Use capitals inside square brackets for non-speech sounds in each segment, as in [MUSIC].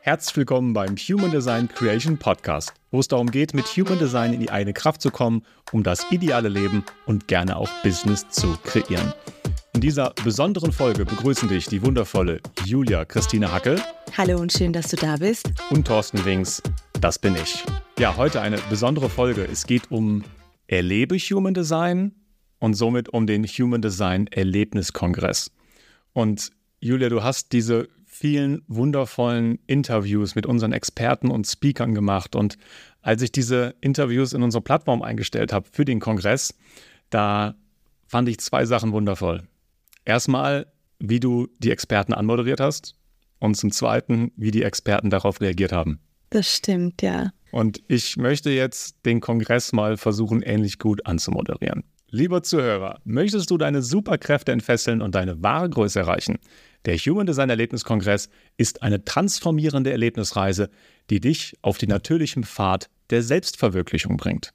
Herzlich willkommen beim Human Design Creation Podcast, wo es darum geht, mit Human Design in die eigene Kraft zu kommen, um das ideale Leben und gerne auch Business zu kreieren. In dieser besonderen Folge begrüßen dich die wundervolle Julia Christine Hackel. Hallo und schön, dass du da bist. Und Thorsten Wings, das bin ich. Ja, heute eine besondere Folge. Es geht um Erlebe Human Design und somit um den Human Design Erlebniskongress. Und Julia, du hast diese vielen wundervollen Interviews mit unseren Experten und Speakern gemacht. Und als ich diese Interviews in unsere Plattform eingestellt habe für den Kongress, da fand ich zwei Sachen wundervoll. Erstmal, wie du die Experten anmoderiert hast und zum Zweiten, wie die Experten darauf reagiert haben. Das stimmt, ja. Und ich möchte jetzt den Kongress mal versuchen, ähnlich gut anzumoderieren. Lieber Zuhörer, möchtest du deine Superkräfte entfesseln und deine wahre Größe erreichen? Der Human Design Erlebniskongress ist eine transformierende Erlebnisreise, die dich auf den natürlichen Pfad der Selbstverwirklichung bringt.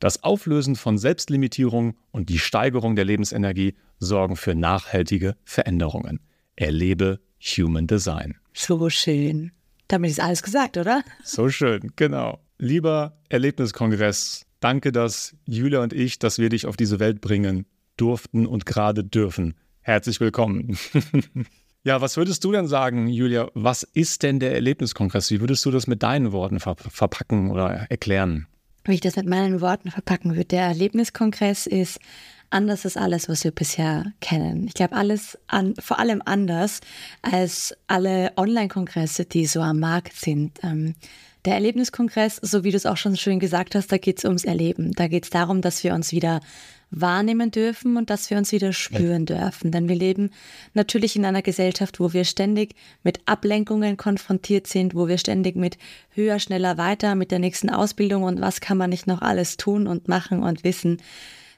Das Auflösen von Selbstlimitierung und die Steigerung der Lebensenergie sorgen für nachhaltige Veränderungen. Erlebe Human Design. So schön. Damit ist alles gesagt, oder? So schön, genau. Lieber Erlebniskongress, danke, dass Julia und ich, dass wir dich auf diese Welt bringen durften und gerade dürfen. Herzlich willkommen. [LAUGHS] Ja, was würdest du denn sagen, Julia? Was ist denn der Erlebniskongress? Wie würdest du das mit deinen Worten ver verpacken oder erklären? Wie ich das mit meinen Worten verpacken würde. Der Erlebniskongress ist anders als alles, was wir bisher kennen. Ich glaube, alles an, vor allem anders als alle Online-Kongresse, die so am Markt sind. Ähm, der Erlebniskongress, so wie du es auch schon schön gesagt hast, da geht es ums Erleben. Da geht es darum, dass wir uns wieder wahrnehmen dürfen und dass wir uns wieder spüren dürfen. Denn wir leben natürlich in einer Gesellschaft, wo wir ständig mit Ablenkungen konfrontiert sind, wo wir ständig mit höher, schneller, weiter, mit der nächsten Ausbildung und was kann man nicht noch alles tun und machen und wissen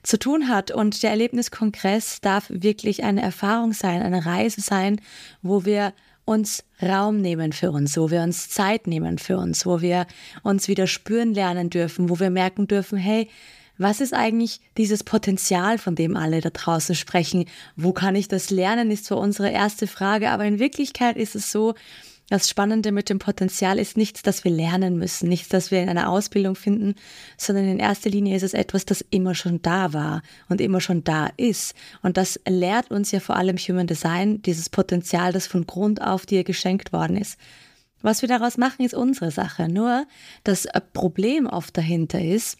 zu tun hat. Und der Erlebniskongress darf wirklich eine Erfahrung sein, eine Reise sein, wo wir uns Raum nehmen für uns, wo wir uns Zeit nehmen für uns, wo wir uns wieder spüren lernen dürfen, wo wir merken dürfen, hey, was ist eigentlich dieses Potenzial, von dem alle da draußen sprechen? Wo kann ich das lernen, ist zwar unsere erste Frage, aber in Wirklichkeit ist es so, das Spannende mit dem Potenzial ist nichts, das wir lernen müssen, nichts, das wir in einer Ausbildung finden, sondern in erster Linie ist es etwas, das immer schon da war und immer schon da ist. Und das lehrt uns ja vor allem Human Design, dieses Potenzial, das von Grund auf dir geschenkt worden ist. Was wir daraus machen, ist unsere Sache. Nur das Problem oft dahinter ist,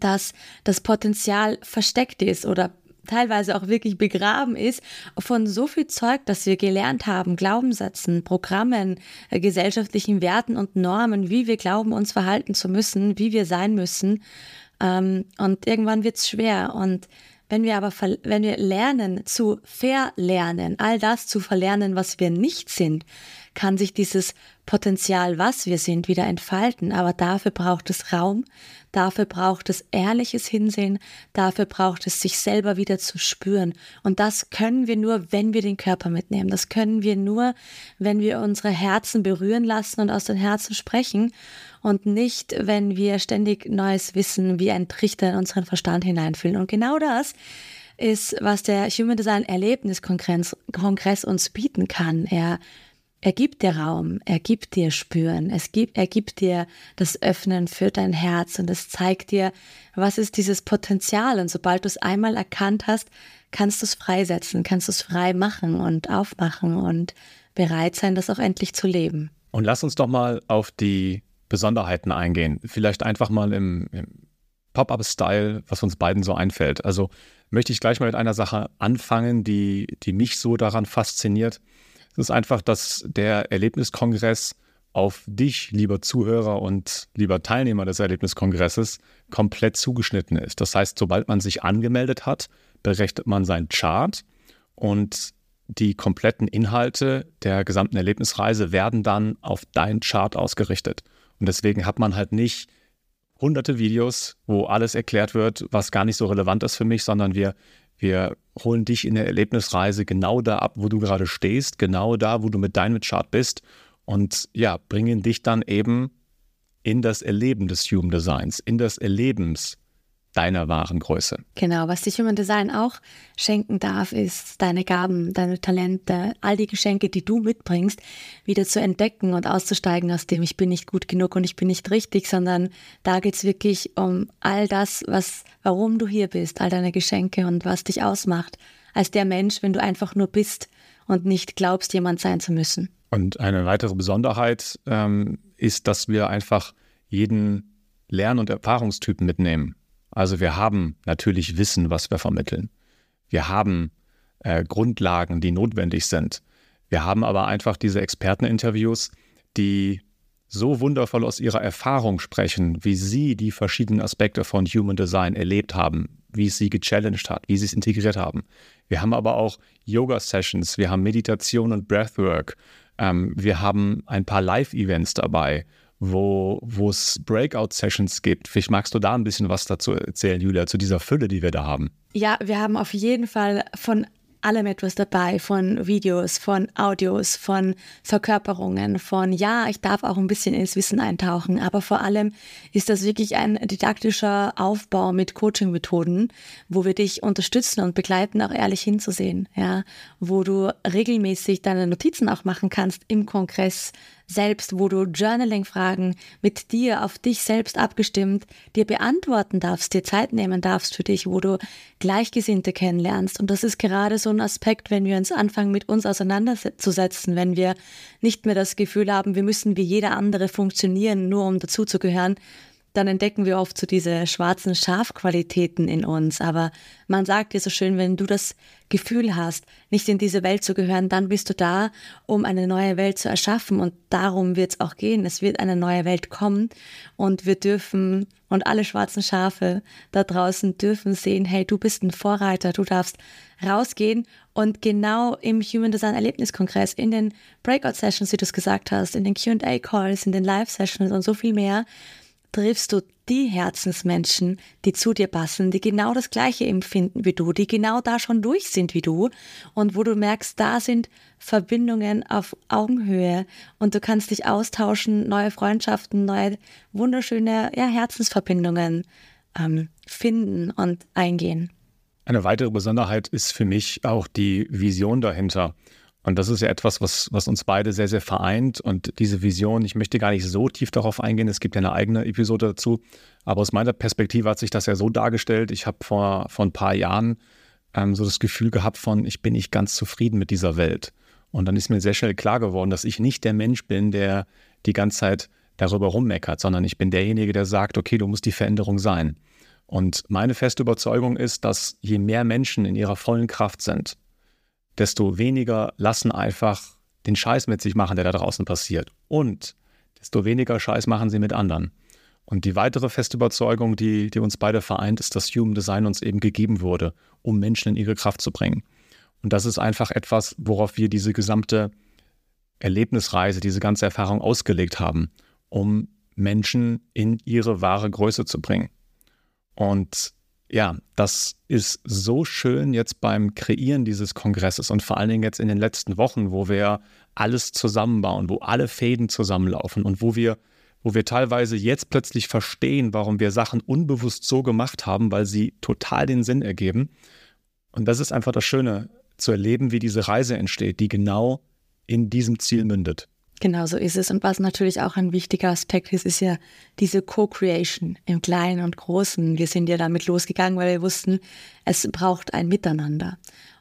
dass das Potenzial versteckt ist oder teilweise auch wirklich begraben ist von so viel Zeug, das wir gelernt haben, Glaubenssätzen, Programmen, äh, gesellschaftlichen Werten und Normen, wie wir glauben, uns verhalten zu müssen, wie wir sein müssen. Ähm, und irgendwann wird es schwer. Und wenn wir aber, wenn wir lernen zu verlernen, all das zu verlernen, was wir nicht sind, kann sich dieses Potenzial, was wir sind, wieder entfalten. Aber dafür braucht es Raum, dafür braucht es ehrliches Hinsehen, dafür braucht es sich selber wieder zu spüren. Und das können wir nur, wenn wir den Körper mitnehmen. Das können wir nur, wenn wir unsere Herzen berühren lassen und aus den Herzen sprechen und nicht, wenn wir ständig neues Wissen wie ein Trichter in unseren Verstand hineinfüllen. Und genau das ist, was der Human Design Erlebniskongress uns bieten kann. Er er gibt dir Raum, er gibt dir Spüren, es gibt, er gibt dir das Öffnen für dein Herz und es zeigt dir, was ist dieses Potenzial. Und sobald du es einmal erkannt hast, kannst du es freisetzen, kannst du es frei machen und aufmachen und bereit sein, das auch endlich zu leben. Und lass uns doch mal auf die Besonderheiten eingehen. Vielleicht einfach mal im, im Pop-up-Style, was uns beiden so einfällt. Also möchte ich gleich mal mit einer Sache anfangen, die, die mich so daran fasziniert. Es ist einfach, dass der Erlebniskongress auf dich, lieber Zuhörer und lieber Teilnehmer des Erlebniskongresses, komplett zugeschnitten ist. Das heißt, sobald man sich angemeldet hat, berechnet man seinen Chart und die kompletten Inhalte der gesamten Erlebnisreise werden dann auf deinen Chart ausgerichtet. Und deswegen hat man halt nicht hunderte Videos, wo alles erklärt wird, was gar nicht so relevant ist für mich, sondern wir, wir holen dich in der Erlebnisreise genau da ab, wo du gerade stehst, genau da, wo du mit deinem Chart bist und ja, bringen dich dann eben in das Erleben des Human Designs, in das Erlebens deiner wahren Größe. Genau, was dich Human Design auch schenken darf, ist deine Gaben, deine Talente, all die Geschenke, die du mitbringst, wieder zu entdecken und auszusteigen aus dem, ich bin nicht gut genug und ich bin nicht richtig, sondern da geht es wirklich um all das, was, warum du hier bist, all deine Geschenke und was dich ausmacht als der Mensch, wenn du einfach nur bist und nicht glaubst, jemand sein zu müssen. Und eine weitere Besonderheit ähm, ist, dass wir einfach jeden Lern- und Erfahrungstypen mitnehmen. Also wir haben natürlich Wissen, was wir vermitteln. Wir haben äh, Grundlagen, die notwendig sind. Wir haben aber einfach diese Experteninterviews, die so wundervoll aus ihrer Erfahrung sprechen, wie sie die verschiedenen Aspekte von Human Design erlebt haben, wie es sie gechallenged hat, wie sie es integriert haben. Wir haben aber auch Yoga-Sessions, wir haben Meditation und Breathwork, ähm, wir haben ein paar Live-Events dabei wo, es Breakout-Sessions gibt. Vielleicht magst du da ein bisschen was dazu erzählen, Julia, zu dieser Fülle, die wir da haben. Ja, wir haben auf jeden Fall von allem etwas dabei, von Videos, von Audios, von Verkörperungen, von ja, ich darf auch ein bisschen ins Wissen eintauchen, aber vor allem ist das wirklich ein didaktischer Aufbau mit Coaching-Methoden, wo wir dich unterstützen und begleiten, auch ehrlich hinzusehen, ja, wo du regelmäßig deine Notizen auch machen kannst im Kongress, selbst, wo du Journaling-Fragen mit dir auf dich selbst abgestimmt dir beantworten darfst, dir Zeit nehmen darfst für dich, wo du Gleichgesinnte kennenlernst. Und das ist gerade so ein Aspekt, wenn wir uns anfangen, mit uns auseinanderzusetzen, wenn wir nicht mehr das Gefühl haben, wir müssen wie jeder andere funktionieren, nur um dazuzugehören, dann entdecken wir oft so diese schwarzen Schafqualitäten in uns. Aber man sagt dir so schön, wenn du das Gefühl hast, nicht in diese Welt zu gehören, dann bist du da, um eine neue Welt zu erschaffen. Und darum wird es auch gehen. Es wird eine neue Welt kommen und wir dürfen und alle schwarzen Schafe da draußen dürfen sehen, hey, du bist ein Vorreiter, du darfst rausgehen und genau im Human Design Erlebniskongress, in den Breakout Sessions, wie du es gesagt hast, in den Q&A Calls, in den Live Sessions und so viel mehr, triffst du die Herzensmenschen, die zu dir passen, die genau das Gleiche empfinden wie du, die genau da schon durch sind wie du und wo du merkst, da sind Verbindungen auf Augenhöhe und du kannst dich austauschen, neue Freundschaften, neue wunderschöne ja, Herzensverbindungen ähm, finden und eingehen. Eine weitere Besonderheit ist für mich auch die Vision dahinter. Und das ist ja etwas, was, was uns beide sehr, sehr vereint. Und diese Vision, ich möchte gar nicht so tief darauf eingehen, es gibt ja eine eigene Episode dazu. Aber aus meiner Perspektive hat sich das ja so dargestellt. Ich habe vor, vor ein paar Jahren ähm, so das Gefühl gehabt von, ich bin nicht ganz zufrieden mit dieser Welt. Und dann ist mir sehr schnell klar geworden, dass ich nicht der Mensch bin, der die ganze Zeit darüber rummeckert, sondern ich bin derjenige, der sagt, okay, du musst die Veränderung sein. Und meine feste Überzeugung ist, dass je mehr Menschen in ihrer vollen Kraft sind, desto weniger lassen einfach den Scheiß mit sich machen, der da draußen passiert. Und desto weniger Scheiß machen sie mit anderen. Und die weitere feste Überzeugung, die, die uns beide vereint, ist, dass Human Design uns eben gegeben wurde, um Menschen in ihre Kraft zu bringen. Und das ist einfach etwas, worauf wir diese gesamte Erlebnisreise, diese ganze Erfahrung ausgelegt haben, um Menschen in ihre wahre Größe zu bringen. Und ja, das ist so schön jetzt beim Kreieren dieses Kongresses und vor allen Dingen jetzt in den letzten Wochen, wo wir alles zusammenbauen, wo alle Fäden zusammenlaufen und wo wir, wo wir teilweise jetzt plötzlich verstehen, warum wir Sachen unbewusst so gemacht haben, weil sie total den Sinn ergeben. Und das ist einfach das Schöne, zu erleben, wie diese Reise entsteht, die genau in diesem Ziel mündet. Genau so ist es. Und was natürlich auch ein wichtiger Aspekt ist, ist ja diese Co-Creation im Kleinen und Großen. Wir sind ja damit losgegangen, weil wir wussten, es braucht ein Miteinander.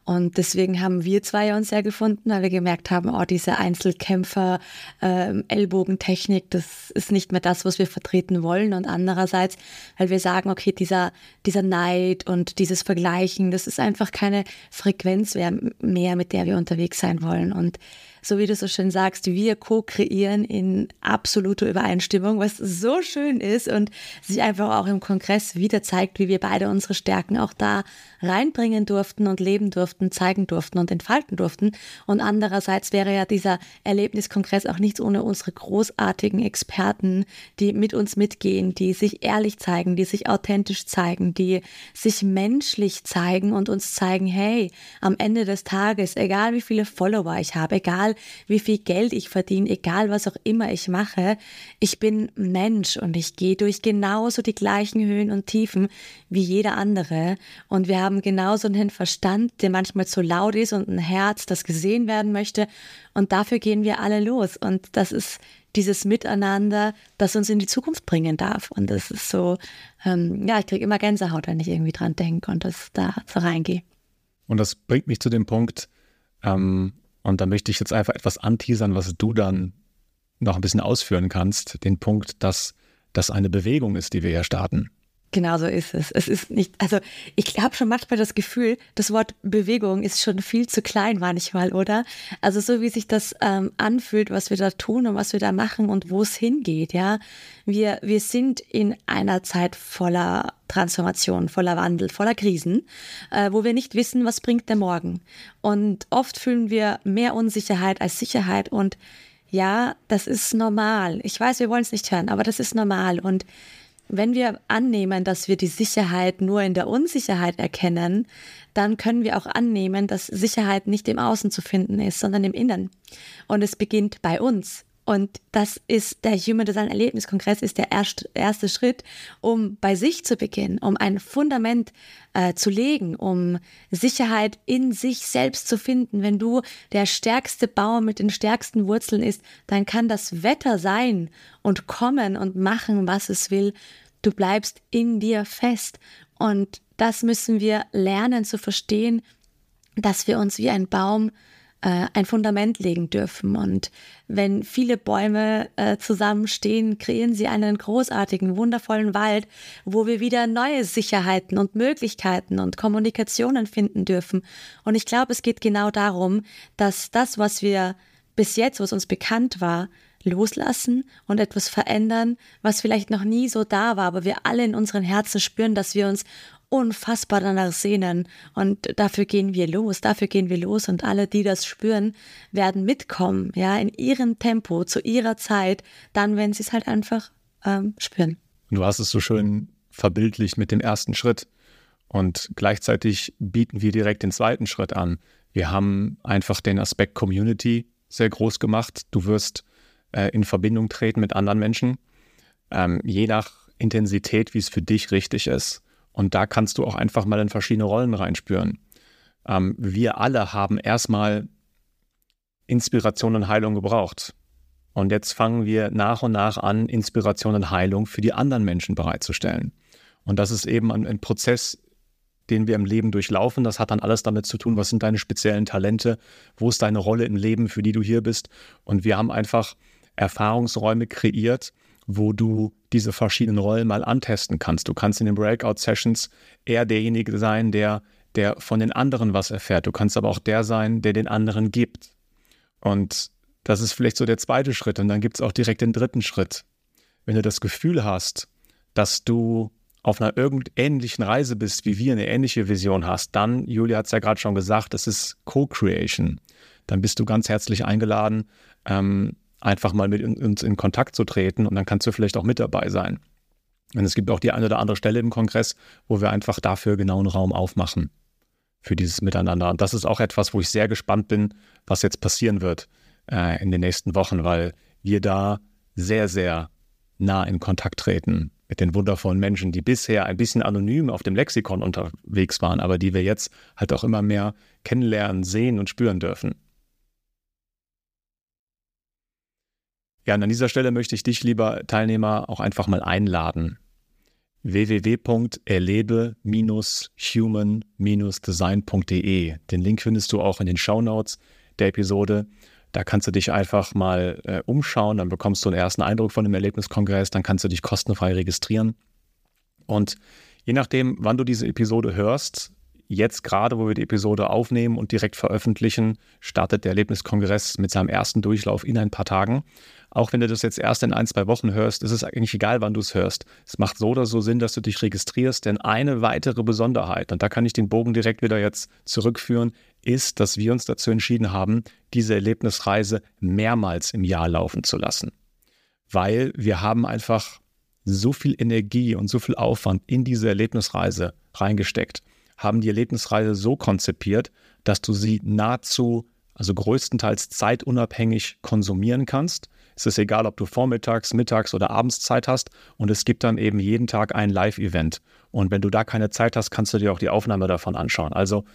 Und deswegen haben wir zwei uns sehr gefunden, weil wir gemerkt haben, oh, diese Einzelkämpfer, äh, Ellbogentechnik, das ist nicht mehr das, was wir vertreten wollen. Und andererseits, weil wir sagen, okay, dieser, dieser Neid und dieses Vergleichen, das ist einfach keine Frequenz mehr, mit der wir unterwegs sein wollen. Und so wie du so schön sagst, wir co-kreieren in absoluter Übereinstimmung, was so schön ist und sich einfach auch im Kongress wieder zeigt, wie wir beide unsere Stärken auch da reinbringen durften und leben durften, zeigen durften und entfalten durften. Und andererseits wäre ja dieser Erlebniskongress auch nichts ohne unsere großartigen Experten, die mit uns mitgehen, die sich ehrlich zeigen, die sich authentisch zeigen, die sich menschlich zeigen und uns zeigen, hey, am Ende des Tages, egal wie viele Follower ich habe, egal wie viel Geld ich verdiene, egal was auch immer ich mache. Ich bin Mensch und ich gehe durch genauso die gleichen Höhen und Tiefen wie jeder andere. Und wir haben genauso einen Verstand, der manchmal zu laut ist und ein Herz, das gesehen werden möchte. Und dafür gehen wir alle los. Und das ist dieses Miteinander, das uns in die Zukunft bringen darf. Und das ist so, ähm, ja, ich kriege immer Gänsehaut, wenn ich irgendwie dran denke und das da so reingehe. Und das bringt mich zu dem Punkt, ähm, und da möchte ich jetzt einfach etwas anteasern, was du dann noch ein bisschen ausführen kannst, den Punkt, dass das eine Bewegung ist, die wir hier starten. Genau so ist es. Es ist nicht, also ich habe schon manchmal das Gefühl, das Wort Bewegung ist schon viel zu klein manchmal, oder? Also so wie sich das ähm, anfühlt, was wir da tun und was wir da machen und wo es hingeht, ja. Wir, wir sind in einer Zeit voller Transformation, voller Wandel, voller Krisen, äh, wo wir nicht wissen, was bringt der Morgen. Und oft fühlen wir mehr Unsicherheit als Sicherheit und ja, das ist normal. Ich weiß, wir wollen es nicht hören, aber das ist normal und wenn wir annehmen, dass wir die Sicherheit nur in der Unsicherheit erkennen, dann können wir auch annehmen, dass Sicherheit nicht im Außen zu finden ist, sondern im Innen. Und es beginnt bei uns. Und das ist der Human Design Erlebniskongress ist der erste, erste Schritt, um bei sich zu beginnen, um ein Fundament äh, zu legen, um Sicherheit in sich selbst zu finden. Wenn du der stärkste Baum mit den stärksten Wurzeln ist, dann kann das Wetter sein und kommen und machen, was es will. Du bleibst in dir fest. Und das müssen wir lernen zu verstehen, dass wir uns wie ein Baum äh, ein Fundament legen dürfen. Und wenn viele Bäume äh, zusammenstehen, kreieren sie einen großartigen, wundervollen Wald, wo wir wieder neue Sicherheiten und Möglichkeiten und Kommunikationen finden dürfen. Und ich glaube, es geht genau darum, dass das, was wir bis jetzt, was uns bekannt war, loslassen und etwas verändern, was vielleicht noch nie so da war, aber wir alle in unseren Herzen spüren, dass wir uns unfassbar danach sehnen. Und dafür gehen wir los, dafür gehen wir los. Und alle, die das spüren, werden mitkommen, ja, in ihrem Tempo, zu ihrer Zeit, dann, wenn sie es halt einfach ähm, spüren. Du hast es so schön verbildlicht mit dem ersten Schritt. Und gleichzeitig bieten wir direkt den zweiten Schritt an. Wir haben einfach den Aspekt Community sehr groß gemacht. Du wirst äh, in Verbindung treten mit anderen Menschen, ähm, je nach Intensität, wie es für dich richtig ist. Und da kannst du auch einfach mal in verschiedene Rollen reinspüren. Ähm, wir alle haben erstmal Inspiration und Heilung gebraucht. Und jetzt fangen wir nach und nach an, Inspiration und Heilung für die anderen Menschen bereitzustellen. Und das ist eben ein, ein Prozess, den wir im Leben durchlaufen. Das hat dann alles damit zu tun, was sind deine speziellen Talente, wo ist deine Rolle im Leben, für die du hier bist. Und wir haben einfach Erfahrungsräume kreiert, wo du diese verschiedenen Rollen mal antesten kannst. Du kannst in den Breakout-Sessions eher derjenige sein, der, der von den anderen was erfährt. Du kannst aber auch der sein, der den anderen gibt. Und das ist vielleicht so der zweite Schritt. Und dann gibt es auch direkt den dritten Schritt. Wenn du das Gefühl hast, dass du auf einer irgend ähnlichen Reise bist, wie wir eine ähnliche Vision hast, dann, Julia hat es ja gerade schon gesagt, das ist Co-Creation. Dann bist du ganz herzlich eingeladen, ähm, einfach mal mit uns in Kontakt zu treten und dann kannst du vielleicht auch mit dabei sein. Und es gibt auch die eine oder andere Stelle im Kongress, wo wir einfach dafür genau einen Raum aufmachen für dieses Miteinander. Und das ist auch etwas, wo ich sehr gespannt bin, was jetzt passieren wird äh, in den nächsten Wochen, weil wir da sehr, sehr nah in Kontakt treten mit den wundervollen Menschen, die bisher ein bisschen anonym auf dem Lexikon unterwegs waren, aber die wir jetzt halt auch immer mehr kennenlernen, sehen und spüren dürfen. Ja, und an dieser Stelle möchte ich dich, lieber Teilnehmer, auch einfach mal einladen. www.erlebe-human-design.de. Den Link findest du auch in den Shownotes der Episode. Da kannst du dich einfach mal äh, umschauen, dann bekommst du einen ersten Eindruck von dem Erlebniskongress, dann kannst du dich kostenfrei registrieren. Und je nachdem, wann du diese Episode hörst, jetzt gerade, wo wir die Episode aufnehmen und direkt veröffentlichen, startet der Erlebniskongress mit seinem ersten Durchlauf in ein paar Tagen. Auch wenn du das jetzt erst in ein, zwei Wochen hörst, ist es eigentlich egal, wann du es hörst. Es macht so oder so Sinn, dass du dich registrierst, denn eine weitere Besonderheit, und da kann ich den Bogen direkt wieder jetzt zurückführen, ist, dass wir uns dazu entschieden haben, diese Erlebnisreise mehrmals im Jahr laufen zu lassen. Weil wir haben einfach so viel Energie und so viel Aufwand in diese Erlebnisreise reingesteckt, haben die Erlebnisreise so konzipiert, dass du sie nahezu also größtenteils zeitunabhängig konsumieren kannst. Es ist egal, ob du vormittags, mittags oder abends Zeit hast und es gibt dann eben jeden Tag ein Live-Event. Und wenn du da keine Zeit hast, kannst du dir auch die Aufnahme davon anschauen. Also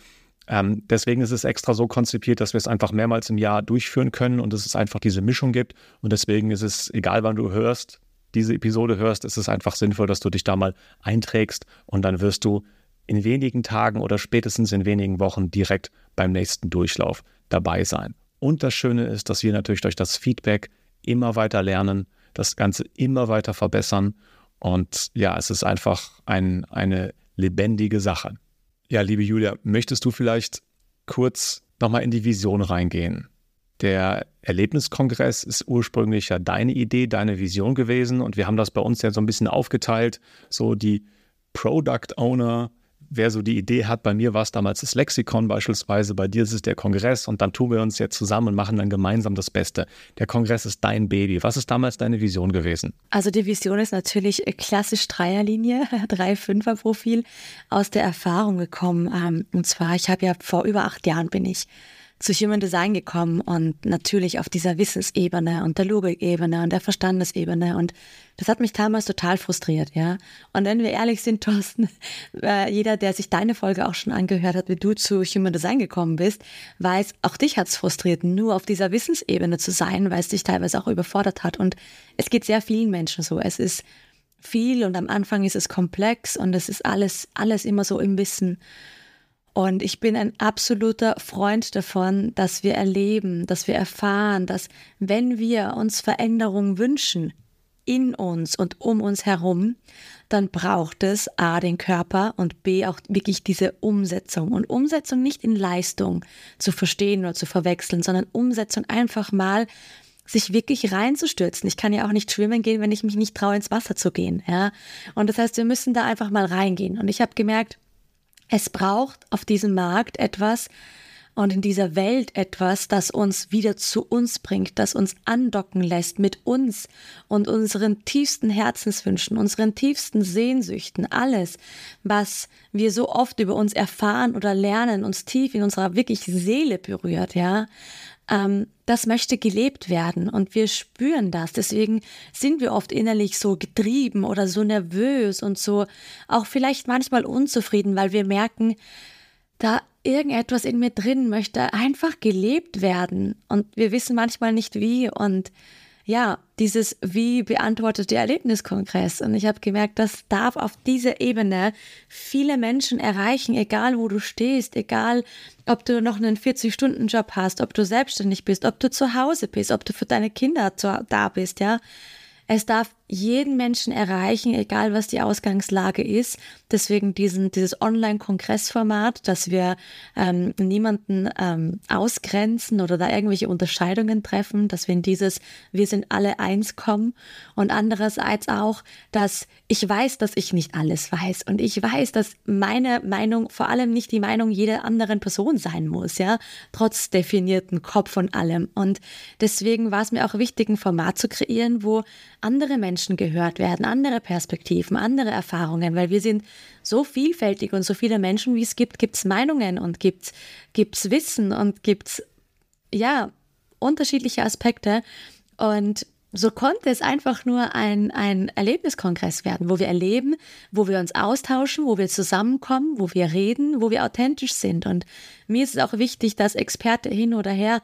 ähm, deswegen ist es extra so konzipiert, dass wir es einfach mehrmals im Jahr durchführen können und dass es einfach diese Mischung gibt. Und deswegen ist es, egal wann du hörst, diese Episode hörst, ist es einfach sinnvoll, dass du dich da mal einträgst und dann wirst du in wenigen Tagen oder spätestens in wenigen Wochen direkt beim nächsten Durchlauf dabei sein. Und das Schöne ist, dass wir natürlich durch das Feedback immer weiter lernen, das Ganze immer weiter verbessern. Und ja, es ist einfach ein, eine lebendige Sache. Ja, liebe Julia, möchtest du vielleicht kurz nochmal in die Vision reingehen? Der Erlebniskongress ist ursprünglich ja deine Idee, deine Vision gewesen und wir haben das bei uns ja so ein bisschen aufgeteilt, so die Product Owner, wer so die Idee hat, bei mir war es damals das Lexikon beispielsweise, bei dir ist es der Kongress und dann tun wir uns jetzt zusammen und machen dann gemeinsam das Beste. Der Kongress ist dein Baby. Was ist damals deine Vision gewesen? Also die Vision ist natürlich klassisch Dreierlinie, [LAUGHS] Drei-Fünfer-Profil aus der Erfahrung gekommen. Ähm, und zwar, ich habe ja vor über acht Jahren bin ich zu Human Design gekommen und natürlich auf dieser Wissensebene und der Logikebene und der Verstandesebene und das hat mich damals total frustriert, ja. Und wenn wir ehrlich sind, [LAUGHS] Thorsten, äh, jeder, der sich deine Folge auch schon angehört hat, wie du zu Human Design gekommen bist, weiß, auch dich hat es frustriert, nur auf dieser Wissensebene zu sein, weil es dich teilweise auch überfordert hat und es geht sehr vielen Menschen so. Es ist viel und am Anfang ist es komplex und es ist alles, alles immer so im Wissen. Und ich bin ein absoluter Freund davon, dass wir erleben, dass wir erfahren, dass wenn wir uns Veränderung wünschen, in uns und um uns herum, dann braucht es A den Körper und B auch wirklich diese Umsetzung. Und Umsetzung nicht in Leistung zu verstehen oder zu verwechseln, sondern Umsetzung einfach mal sich wirklich reinzustürzen. Ich kann ja auch nicht schwimmen gehen, wenn ich mich nicht traue, ins Wasser zu gehen. Ja? Und das heißt, wir müssen da einfach mal reingehen. Und ich habe gemerkt, es braucht auf diesem Markt etwas und in dieser Welt etwas, das uns wieder zu uns bringt, das uns andocken lässt mit uns und unseren tiefsten Herzenswünschen, unseren tiefsten Sehnsüchten, alles, was wir so oft über uns erfahren oder lernen, uns tief in unserer wirklich Seele berührt, ja ähm, das möchte gelebt werden und wir spüren das. Deswegen sind wir oft innerlich so getrieben oder so nervös und so auch vielleicht manchmal unzufrieden, weil wir merken, da irgendetwas in mir drin möchte einfach gelebt werden und wir wissen manchmal nicht wie und ja, dieses Wie beantwortet der Erlebniskongress. Und ich habe gemerkt, das darf auf dieser Ebene viele Menschen erreichen, egal wo du stehst, egal ob du noch einen 40-Stunden-Job hast, ob du selbstständig bist, ob du zu Hause bist, ob du für deine Kinder da bist, ja. Es darf jeden Menschen erreichen, egal was die Ausgangslage ist. Deswegen diesen, dieses Online-Kongressformat, dass wir ähm, niemanden ähm, ausgrenzen oder da irgendwelche Unterscheidungen treffen, dass wir in dieses Wir sind alle eins kommen und andererseits auch, dass ich weiß, dass ich nicht alles weiß und ich weiß, dass meine Meinung vor allem nicht die Meinung jeder anderen Person sein muss, ja, trotz definierten Kopf und allem. Und deswegen war es mir auch wichtig, ein Format zu kreieren, wo andere Menschen gehört werden, andere Perspektiven, andere Erfahrungen, weil wir sind so vielfältig und so viele Menschen, wie es gibt, gibt es Meinungen und gibt es Wissen und gibt es, ja, unterschiedliche Aspekte. Und so konnte es einfach nur ein, ein Erlebniskongress werden, wo wir erleben, wo wir uns austauschen, wo wir zusammenkommen, wo wir reden, wo wir authentisch sind. Und mir ist es auch wichtig, dass Experte hin oder her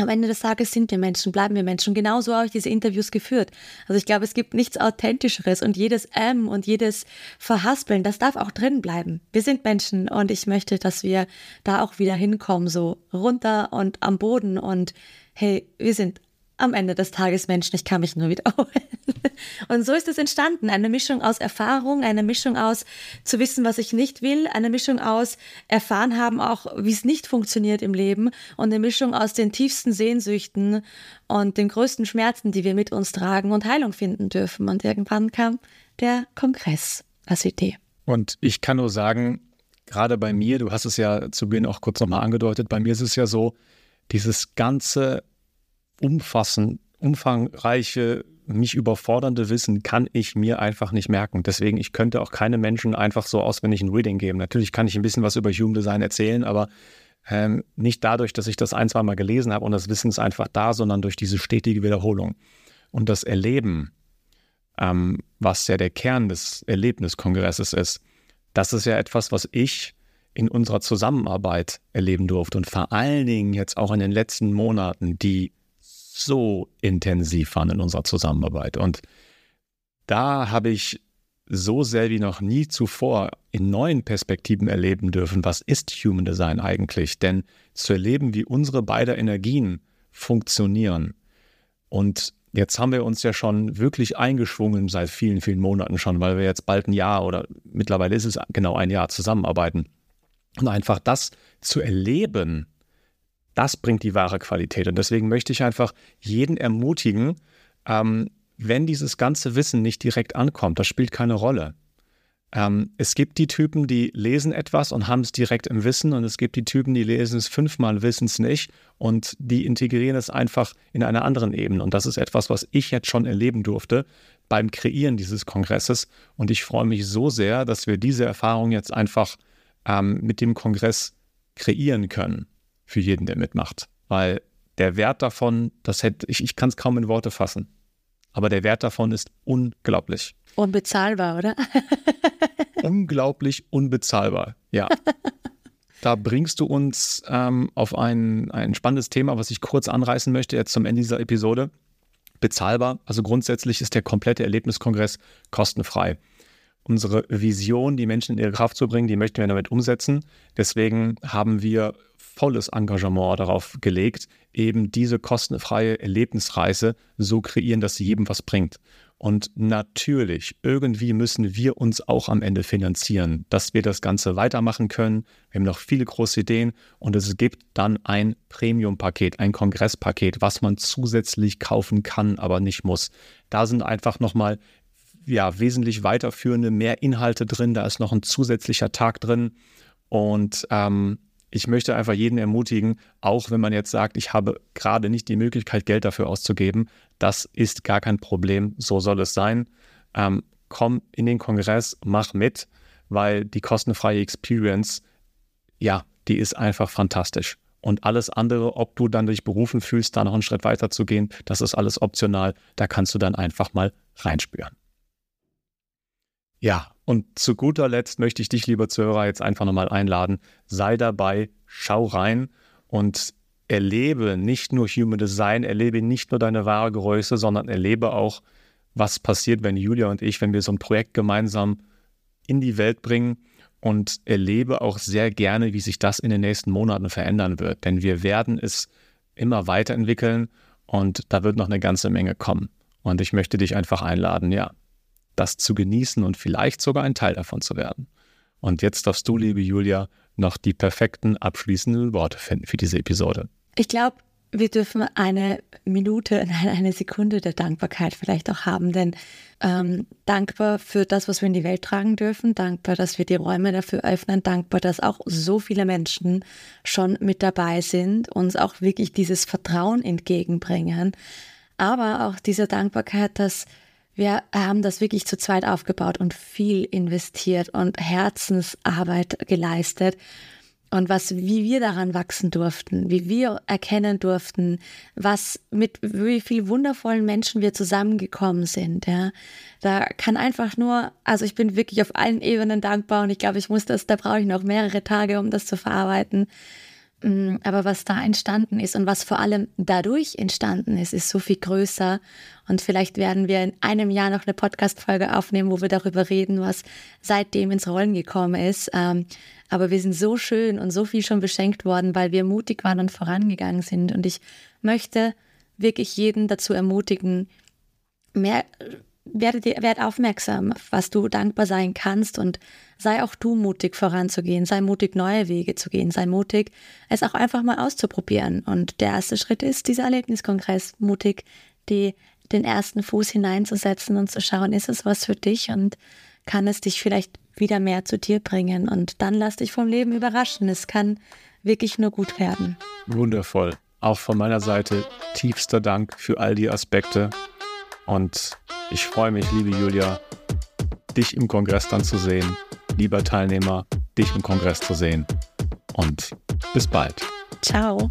am Ende des Tages sind wir Menschen, bleiben wir Menschen. Genauso habe ich diese Interviews geführt. Also ich glaube, es gibt nichts Authentischeres und jedes M und jedes Verhaspeln, das darf auch drin bleiben. Wir sind Menschen und ich möchte, dass wir da auch wieder hinkommen, so runter und am Boden und hey, wir sind am Ende des Tages Menschen, ich kann mich nur wiederholen. [LAUGHS] Und so ist es entstanden. Eine Mischung aus Erfahrung, eine Mischung aus zu wissen, was ich nicht will, eine Mischung aus erfahren haben auch, wie es nicht funktioniert im Leben und eine Mischung aus den tiefsten Sehnsüchten und den größten Schmerzen, die wir mit uns tragen und Heilung finden dürfen. Und irgendwann kam der Kongress als Idee. Und ich kann nur sagen, gerade bei mir, du hast es ja zu Beginn auch kurz nochmal angedeutet, bei mir ist es ja so, dieses ganze umfassend, umfangreiche, mich überfordernde Wissen kann ich mir einfach nicht merken. Deswegen, ich könnte auch keine Menschen einfach so auswendig ein Reading geben. Natürlich kann ich ein bisschen was über Human Design erzählen, aber Ähm, nicht dadurch, dass ich das ein, zwei Mal gelesen habe und das Wissen ist einfach da, sondern durch diese stetige Wiederholung. Und das Erleben, ähm, was ja der Kern des Erlebniskongresses ist, das ist ja etwas, was ich in unserer Zusammenarbeit erleben durfte und vor allen Dingen jetzt auch in den letzten Monaten, die so intensiv waren in unserer Zusammenarbeit. Und da habe ich so sehr wie noch nie zuvor in neuen Perspektiven erleben dürfen, was ist Human Design eigentlich? Denn zu erleben, wie unsere beiden Energien funktionieren. Und jetzt haben wir uns ja schon wirklich eingeschwungen seit vielen, vielen Monaten schon, weil wir jetzt bald ein Jahr oder mittlerweile ist es genau ein Jahr zusammenarbeiten. Und einfach das zu erleben, das bringt die wahre Qualität. Und deswegen möchte ich einfach jeden ermutigen, ähm, wenn dieses ganze Wissen nicht direkt ankommt, das spielt keine Rolle. Ähm, es gibt die Typen, die lesen etwas und haben es direkt im Wissen und es gibt die Typen, die lesen es fünfmal, wissen es nicht und die integrieren es einfach in einer anderen Ebene. Und das ist etwas, was ich jetzt schon erleben durfte beim Kreieren dieses Kongresses. Und ich freue mich so sehr, dass wir diese Erfahrung jetzt einfach ähm, mit dem Kongress kreieren können für jeden, der mitmacht. Weil der Wert davon, das hätte, ich, ich kann es kaum in Worte fassen. Aber der Wert davon ist unglaublich. Unbezahlbar, oder? [LAUGHS] unglaublich unbezahlbar, ja. [LAUGHS] Da bringst du uns ähm, auf ein, ein spannendes Thema, was ich kurz anreißen möchte, jetzt zum Ende dieser Episode. Bezahlbar. Also grundsätzlich ist der komplette Erlebniskongress kostenfrei. Unsere Vision, die Menschen in ihre Kraft zu bringen, die möchten wir damit umsetzen. Deswegen haben wir volles Engagement darauf gelegt, eben diese kostenfreie Erlebnisreise so kreieren, dass sie jedem was bringt. Und natürlich, irgendwie müssen wir uns auch am Ende finanzieren, dass wir das Ganze weitermachen können. Wir haben noch viele große Ideen und es gibt dann ein Premium-Paket, ein Kongresspaket, was man zusätzlich kaufen kann, aber nicht muss. Da sind einfach nochmal ja, wesentlich weiterführende, mehr Inhalte drin. Da ist noch ein zusätzlicher Tag drin. Und ähm, ich möchte einfach jeden ermutigen, auch wenn man jetzt sagt, ich habe gerade nicht die Möglichkeit, Geld dafür auszugeben, das ist gar kein Problem, so soll es sein. Ähm, komm in den Kongress, mach mit, weil die kostenfreie Experience, ja, die ist einfach fantastisch. Und alles andere, ob du dann dich berufen fühlst, da noch einen Schritt weiter zu gehen, das ist alles optional. Da kannst du dann einfach mal reinspüren. Ja, und zu guter Letzt möchte ich dich, lieber Zuhörer, jetzt einfach nochmal einladen. Sei dabei, schau rein und erlebe nicht nur Human Design, erlebe nicht nur deine wahre Größe, sondern erlebe auch, was passiert, wenn Julia und ich, wenn wir so ein Projekt gemeinsam in die Welt bringen und erlebe auch sehr gerne, wie sich das in den nächsten Monaten verändern wird. Denn wir werden es immer weiterentwickeln und da wird noch eine ganze Menge kommen. Und ich möchte dich einfach einladen, ja, das zu genießen und vielleicht sogar ein Teil davon zu werden. Und jetzt darfst du, liebe Julia, noch die perfekten abschließenden Worte finden für diese Episode. Ich glaube, wir dürfen eine Minute, [LAUGHS] eine Sekunde der Dankbarkeit vielleicht auch haben, denn ähm, dankbar für das, was wir in die Welt tragen dürfen, dankbar, dass wir die Räume dafür öffnen, dankbar, dass auch so viele Menschen schon mit dabei sind, uns auch wirklich dieses Vertrauen entgegenbringen, aber auch diese Dankbarkeit, dass wir haben das wirklich zu zweit aufgebaut und viel investiert und Herzensarbeit geleistet. Und was, wie wir daran wachsen durften, wie wir erkennen durften, was mit wie viel wundervollen Menschen wir zusammengekommen sind, ja. Da kann einfach nur, also ich bin wirklich auf allen Ebenen dankbar und ich glaube, ich muss das, da brauche ich noch mehrere Tage, um das zu verarbeiten. Mm, aber was da entstanden ist und was vor allem dadurch entstanden ist, ist so viel größer. Und vielleicht werden wir in einem Jahr noch eine Podcast-Folge aufnehmen, wo wir darüber reden, was seitdem ins Rollen gekommen ist. Ähm, aber wir sind so schön und so viel schon beschenkt worden, weil wir mutig waren und vorangegangen sind. Und ich möchte wirklich jeden dazu ermutigen, mehr werde, werd aufmerksam, was du dankbar sein kannst und sei auch du mutig voranzugehen, sei mutig neue Wege zu gehen, sei mutig, es auch einfach mal auszuprobieren. Und der erste Schritt ist dieser Erlebniskongress, mutig die, den ersten Fuß hineinzusetzen und zu schauen, ist es was für dich und kann es dich vielleicht wieder mehr zu dir bringen und dann lass dich vom Leben überraschen. Es kann wirklich nur gut werden. Wundervoll. Auch von meiner Seite tiefster Dank für all die Aspekte. Und ich freue mich, liebe Julia, dich im Kongress dann zu sehen. Lieber Teilnehmer, dich im Kongress zu sehen. Und Bis bald. Ciao.